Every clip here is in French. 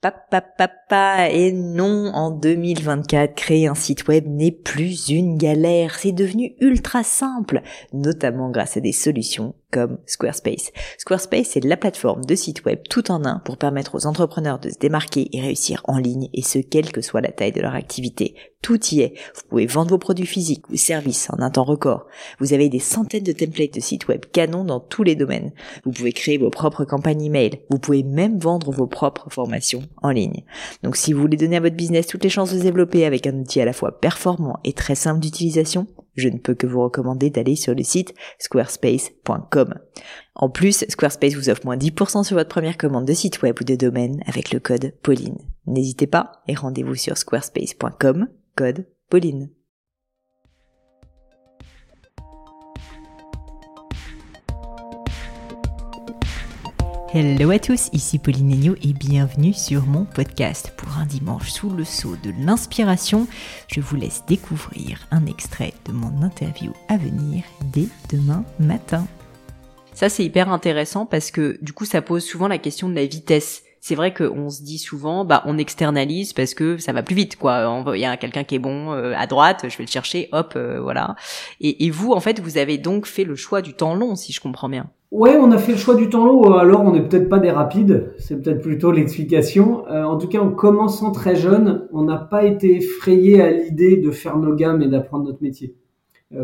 Papa, et non, en 2024, créer un site web n'est plus une galère, c'est devenu ultra simple, notamment grâce à des solutions comme Squarespace. Squarespace est la plateforme de site web tout en un pour permettre aux entrepreneurs de se démarquer et réussir en ligne, et ce, quelle que soit la taille de leur activité. Tout y est. Vous pouvez vendre vos produits physiques ou services en un temps record. Vous avez des centaines de templates de sites web canon dans tous les domaines. Vous pouvez créer vos propres campagnes email. Vous pouvez même vendre vos propres formations en ligne. Donc si vous voulez donner à votre business toutes les chances de se développer avec un outil à la fois performant et très simple d'utilisation, je ne peux que vous recommander d'aller sur le site squarespace.com. En plus, Squarespace vous offre moins 10% sur votre première commande de site web ou de domaine avec le code Pauline. N'hésitez pas et rendez-vous sur squarespace.com, code Pauline. Hello à tous, ici Pauline Agneau et bienvenue sur mon podcast. Pour un dimanche sous le sceau de l'inspiration, je vous laisse découvrir un extrait de mon interview à venir dès demain matin. Ça c'est hyper intéressant parce que du coup ça pose souvent la question de la vitesse c'est vrai qu'on se dit souvent, bah, on externalise parce que ça va plus vite, quoi. Il y a quelqu'un qui est bon euh, à droite, je vais le chercher, hop, euh, voilà. Et, et, vous, en fait, vous avez donc fait le choix du temps long, si je comprends bien. Ouais, on a fait le choix du temps long. Alors, on n'est peut-être pas des rapides. C'est peut-être plutôt l'explication. Euh, en tout cas, en commençant très jeune, on n'a pas été effrayé à l'idée de faire nos gammes et d'apprendre notre métier.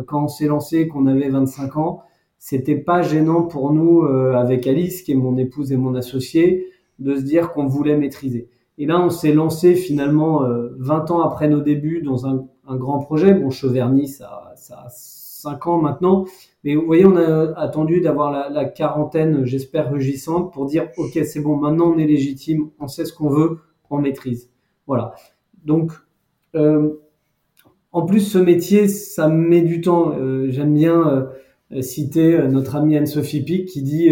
quand on s'est lancé, qu'on avait 25 ans, c'était pas gênant pour nous, avec Alice, qui est mon épouse et mon associé, de se dire qu'on voulait maîtriser. Et là, on s'est lancé finalement 20 euh, ans après nos débuts dans un, grand projet. Bon, Cheverny, ça, ça a 5 ans maintenant. Mais vous voyez, on a attendu d'avoir la, quarantaine, j'espère, rugissante pour dire, OK, c'est bon, maintenant on est légitime, on sait ce qu'on veut, on maîtrise. Voilà. Donc, euh, en plus, ce métier, ça met du temps. Euh, j'aime bien citer notre amie Anne-Sophie Pic qui dit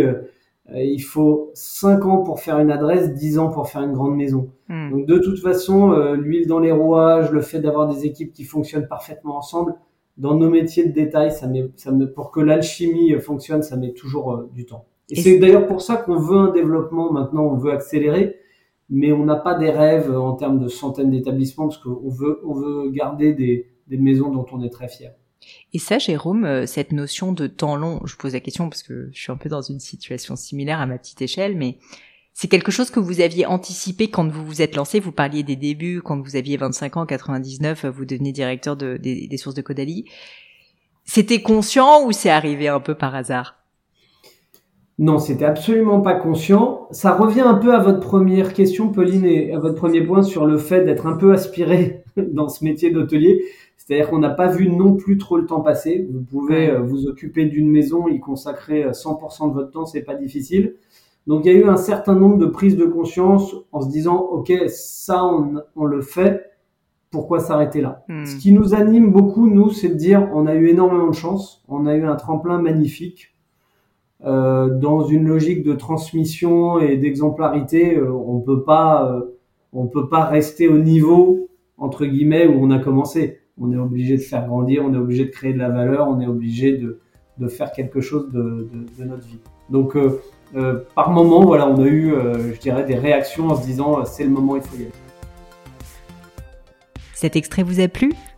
il faut 5 ans pour faire une adresse, 10 ans pour faire une grande maison. Hmm. Donc de toute façon, euh, l'huile dans les rouages, le fait d'avoir des équipes qui fonctionnent parfaitement ensemble, dans nos métiers de détail, ça met, ça met, pour que l'alchimie fonctionne, ça met toujours euh, du temps. Et, c'est d'ailleurs pour ça qu'on veut un développement maintenant, on veut accélérer, mais on n'a pas des rêves en termes de centaines d'établissements parce qu'on veut, on veut garder des, des maisons dont on est très fier. Et ça, Jérôme, euh, cette notion de temps long, je pose la question parce que je suis un peu dans une situation similaire à ma petite échelle, mais c'est quelque chose que vous aviez anticipé quand vous vous êtes lancé. Vous parliez des débuts, quand vous aviez 25 ans, 99, vous deveniez directeur de, des, sources de Codali. C'était conscient ou c'est arrivé un peu par hasard? Non, c'était absolument pas conscient. Ça revient un peu à votre première question, Pauline, et à votre premier point sur le fait d'être un peu aspiré dans ce métier d'hôtelier. C'est-à-dire qu'on n'a pas vu non plus trop le temps passer. Vous pouvez euh, vous occuper d'une maison, y consacrer 100% euh, de votre temps, c'est pas difficile. Donc il y a eu un certain nombre de prises de conscience en se disant ok ça on, le fait, pourquoi s'arrêter là? Hmm. Ce qui nous anime beaucoup nous c'est de dire on a eu énormément de chance, on a eu un tremplin magnifique dans une logique de transmission et d'exemplarité, on peut pas on peut pas rester au niveau entre guillemets où on a commencé on est obligé de faire grandir, on est obligé de créer de la valeur, on est obligé de, faire quelque chose de, notre vie. Donc, euh, euh, par moment, voilà, on a eu, euh, je dirais, des réactions en se disant c'est le moment, il faut y aller. Cet extrait vous a plu?